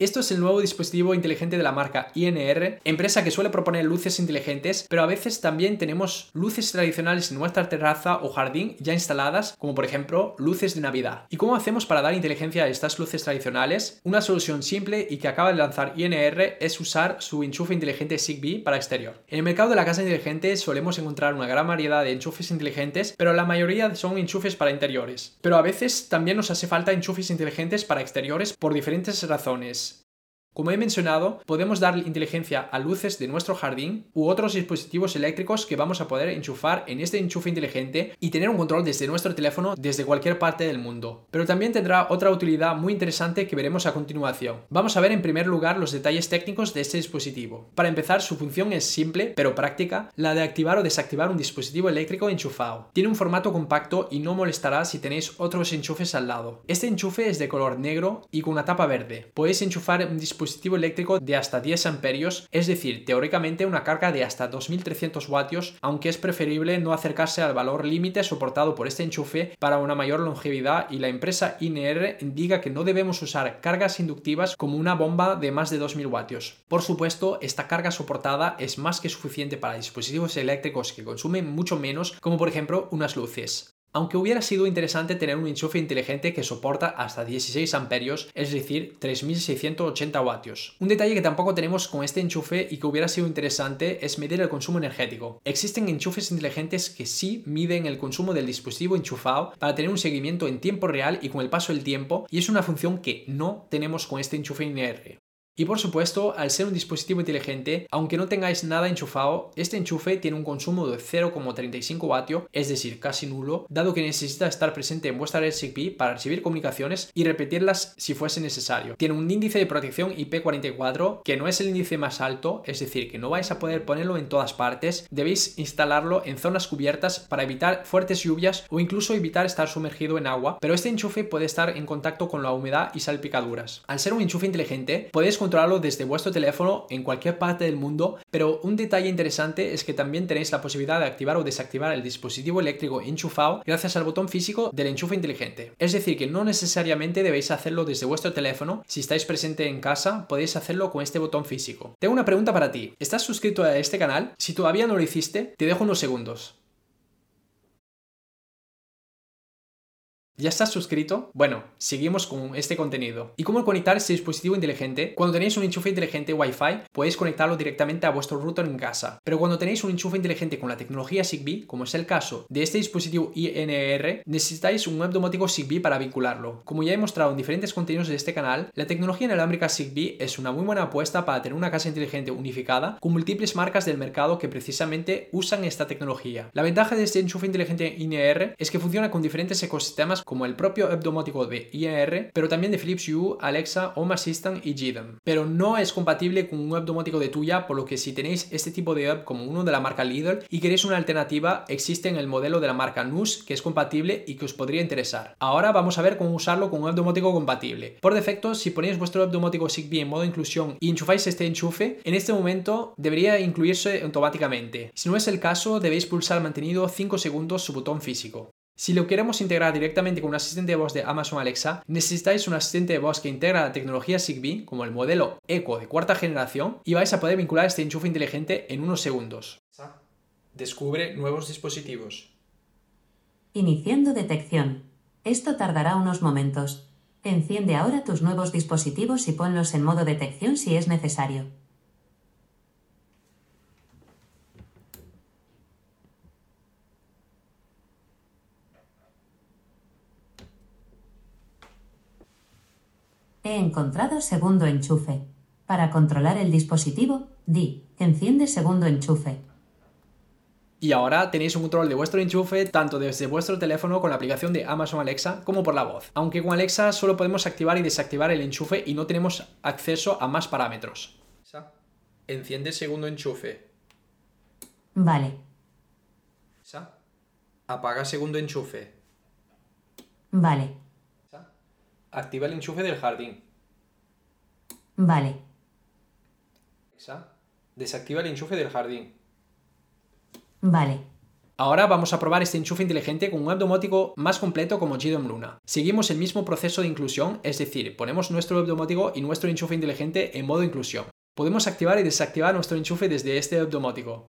Esto es el nuevo dispositivo inteligente de la marca INR, empresa que suele proponer luces inteligentes, pero a veces también tenemos luces tradicionales en nuestra terraza o jardín ya instaladas, como por ejemplo luces de Navidad. ¿Y cómo hacemos para dar inteligencia a estas luces tradicionales? Una solución simple y que acaba de lanzar INR es usar su enchufe inteligente Zigbee para exterior. En el mercado de la casa inteligente solemos encontrar una gran variedad de enchufes inteligentes, pero la mayoría son enchufes para interiores. Pero a veces también nos hace falta enchufes inteligentes para exteriores por diferentes razones. Como he mencionado, podemos dar inteligencia a luces de nuestro jardín u otros dispositivos eléctricos que vamos a poder enchufar en este enchufe inteligente y tener un control desde nuestro teléfono desde cualquier parte del mundo. Pero también tendrá otra utilidad muy interesante que veremos a continuación. Vamos a ver en primer lugar los detalles técnicos de este dispositivo. Para empezar, su función es simple pero práctica, la de activar o desactivar un dispositivo eléctrico enchufado. Tiene un formato compacto y no molestará si tenéis otros enchufes al lado. Este enchufe es de color negro y con una tapa verde. Podéis enchufar un dispositivo dispositivo eléctrico de hasta 10 amperios, es decir, teóricamente una carga de hasta 2300 vatios, aunque es preferible no acercarse al valor límite soportado por este enchufe para una mayor longevidad y la empresa INR indica que no debemos usar cargas inductivas como una bomba de más de 2000 vatios. Por supuesto, esta carga soportada es más que suficiente para dispositivos eléctricos que consumen mucho menos, como por ejemplo unas luces. Aunque hubiera sido interesante tener un enchufe inteligente que soporta hasta 16 amperios, es decir, 3680 vatios. Un detalle que tampoco tenemos con este enchufe y que hubiera sido interesante es medir el consumo energético. Existen enchufes inteligentes que sí miden el consumo del dispositivo enchufado para tener un seguimiento en tiempo real y con el paso del tiempo, y es una función que no tenemos con este enchufe INR. Y por supuesto, al ser un dispositivo inteligente, aunque no tengáis nada enchufado, este enchufe tiene un consumo de 0,35 vatios, es decir, casi nulo, dado que necesita estar presente en vuestra red Zigbee para recibir comunicaciones y repetirlas si fuese necesario. Tiene un índice de protección IP44 que no es el índice más alto, es decir, que no vais a poder ponerlo en todas partes, debéis instalarlo en zonas cubiertas para evitar fuertes lluvias o incluso evitar estar sumergido en agua, pero este enchufe puede estar en contacto con la humedad y salpicaduras. Al ser un enchufe inteligente, podéis controlarlo desde vuestro teléfono en cualquier parte del mundo, pero un detalle interesante es que también tenéis la posibilidad de activar o desactivar el dispositivo eléctrico enchufado gracias al botón físico del enchufe inteligente. Es decir, que no necesariamente debéis hacerlo desde vuestro teléfono, si estáis presente en casa podéis hacerlo con este botón físico. Tengo una pregunta para ti, ¿estás suscrito a este canal? Si todavía no lo hiciste, te dejo unos segundos. ¿Ya estás suscrito? Bueno, seguimos con este contenido. ¿Y cómo conectar este dispositivo inteligente? Cuando tenéis un enchufe inteligente Wi-Fi, podéis conectarlo directamente a vuestro router en casa. Pero cuando tenéis un enchufe inteligente con la tecnología Zigbee, como es el caso de este dispositivo INR, necesitáis un web domótico Zigbee para vincularlo. Como ya he mostrado en diferentes contenidos de este canal, la tecnología inalámbrica Zigbee es una muy buena apuesta para tener una casa inteligente unificada con múltiples marcas del mercado que precisamente usan esta tecnología. La ventaja de este enchufe inteligente INR es que funciona con diferentes ecosistemas como el propio hub domótico de IR, pero también de Philips Hue, Alexa, Home Assistant y GDM. Pero no es compatible con un web domótico de tuya, por lo que si tenéis este tipo de hub como uno de la marca Lidl y queréis una alternativa, existe en el modelo de la marca NUS que es compatible y que os podría interesar. Ahora vamos a ver cómo usarlo con un web domótico compatible. Por defecto, si ponéis vuestro web domótico Zigbee en modo inclusión y enchufáis este enchufe, en este momento debería incluirse automáticamente. Si no es el caso, debéis pulsar mantenido 5 segundos su botón físico. Si lo queremos integrar directamente con un asistente de voz de Amazon Alexa, necesitáis un asistente de voz que integra la tecnología Zigbee, como el modelo Echo de cuarta generación, y vais a poder vincular este enchufe inteligente en unos segundos. Descubre nuevos dispositivos. Iniciando detección. Esto tardará unos momentos. Enciende ahora tus nuevos dispositivos y ponlos en modo detección si es necesario. He encontrado segundo enchufe. Para controlar el dispositivo, di, enciende segundo enchufe. Y ahora tenéis un control de vuestro enchufe tanto desde vuestro teléfono con la aplicación de Amazon Alexa como por la voz. Aunque con Alexa solo podemos activar y desactivar el enchufe y no tenemos acceso a más parámetros. Enciende segundo enchufe. Vale. Apaga segundo enchufe. Vale. Activa el enchufe del jardín. Vale. Desactiva el enchufe del jardín. Vale. Ahora vamos a probar este enchufe inteligente con un web domótico más completo como GDOM Luna. Seguimos el mismo proceso de inclusión, es decir, ponemos nuestro web domótico y nuestro enchufe inteligente en modo inclusión. Podemos activar y desactivar nuestro enchufe desde este web domótico.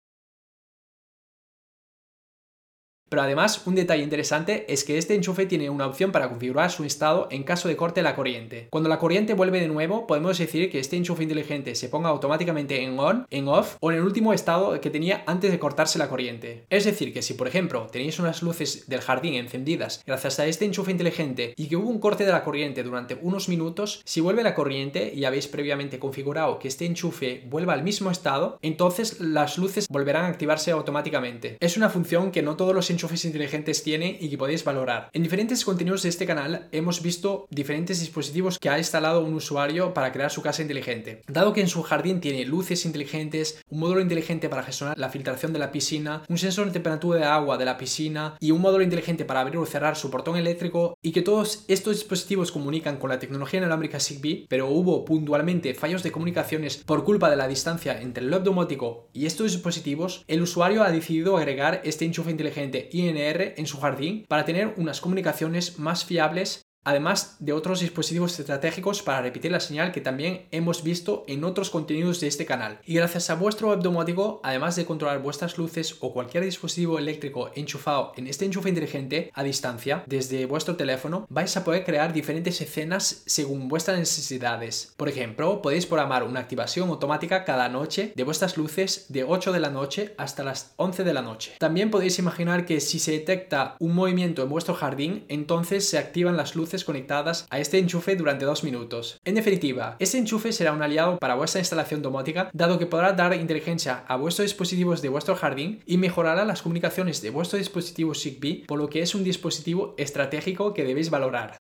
Pero además, un detalle interesante es que este enchufe tiene una opción para configurar su estado en caso de corte la corriente. Cuando la corriente vuelve de nuevo, podemos decir que este enchufe inteligente se ponga automáticamente en on, en off o en el último estado que tenía antes de cortarse la corriente. Es decir, que si por ejemplo tenéis unas luces del jardín encendidas gracias a este enchufe inteligente y que hubo un corte de la corriente durante unos minutos, si vuelve la corriente y habéis previamente configurado que este enchufe vuelva al mismo estado, entonces las luces volverán a activarse automáticamente. Es una función que no todos los enchufes inteligentes tienen y que podéis valorar. En diferentes contenidos de este canal hemos visto diferentes dispositivos que ha instalado un usuario para crear su casa inteligente. Dado que en su jardín tiene luces inteligentes, un módulo inteligente para gestionar la filtración de la piscina, un sensor de temperatura de agua de la piscina y un módulo inteligente para abrir o cerrar su portón eléctrico y que todos estos dispositivos comunican con la tecnología inalámbrica Zigbee, pero hubo puntualmente fallos de comunicaciones por culpa de la distancia entre el web domótico y estos dispositivos, el usuario ha decidido agregar este enchufe inteligente INR en su jardín para tener unas comunicaciones más fiables además de otros dispositivos estratégicos para repetir la señal que también hemos visto en otros contenidos de este canal. Y gracias a vuestro web domótico, además de controlar vuestras luces o cualquier dispositivo eléctrico enchufado en este enchufe inteligente a distancia desde vuestro teléfono, vais a poder crear diferentes escenas según vuestras necesidades. Por ejemplo, podéis programar una activación automática cada noche de vuestras luces de 8 de la noche hasta las 11 de la noche. También podéis imaginar que si se detecta un movimiento en vuestro jardín, entonces se activan las conectadas a este enchufe durante dos minutos. En definitiva, este enchufe será un aliado para vuestra instalación domótica, dado que podrá dar inteligencia a vuestros dispositivos de vuestro jardín y mejorará las comunicaciones de vuestro dispositivo Zigbee, por lo que es un dispositivo estratégico que debéis valorar.